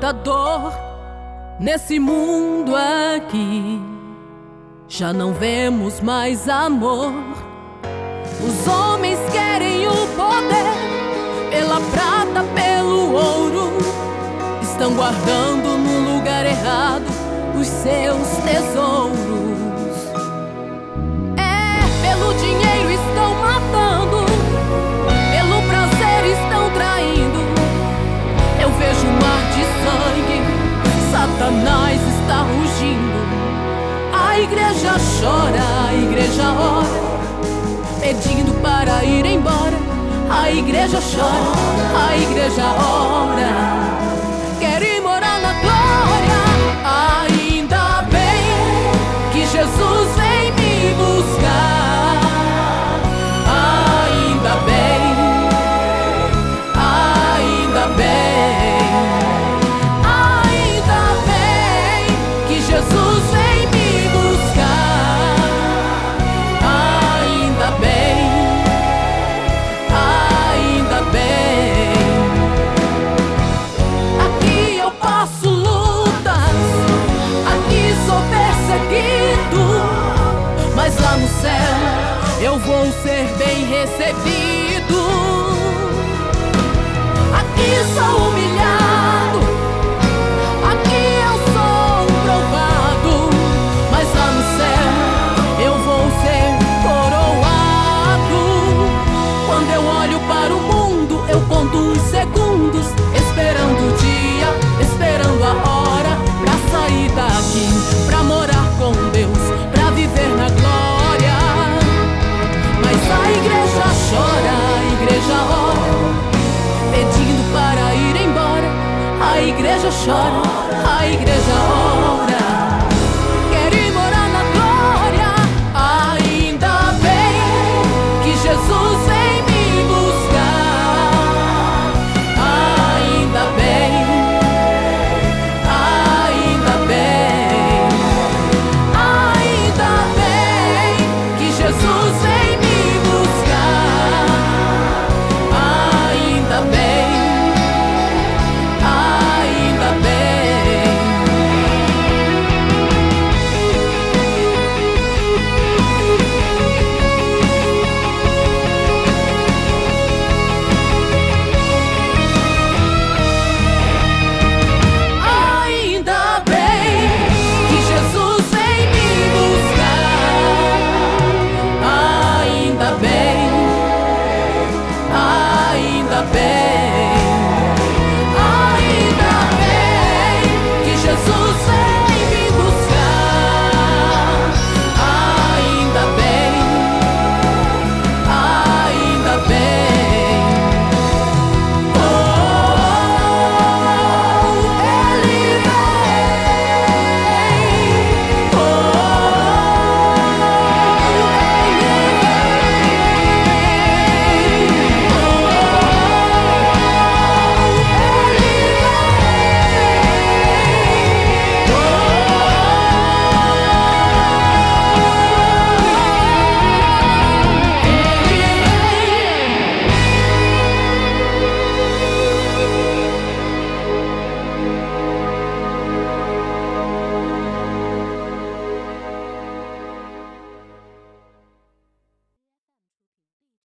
muita dor nesse mundo aqui. Já não vemos mais amor. Os homens querem o poder pela prata, pelo ouro. Estão guardando no lugar errado os seus tesouros. É, pelo dinheiro A igreja chora, a igreja ora. Mas lá no céu eu vou ser bem recebido. שואו אייג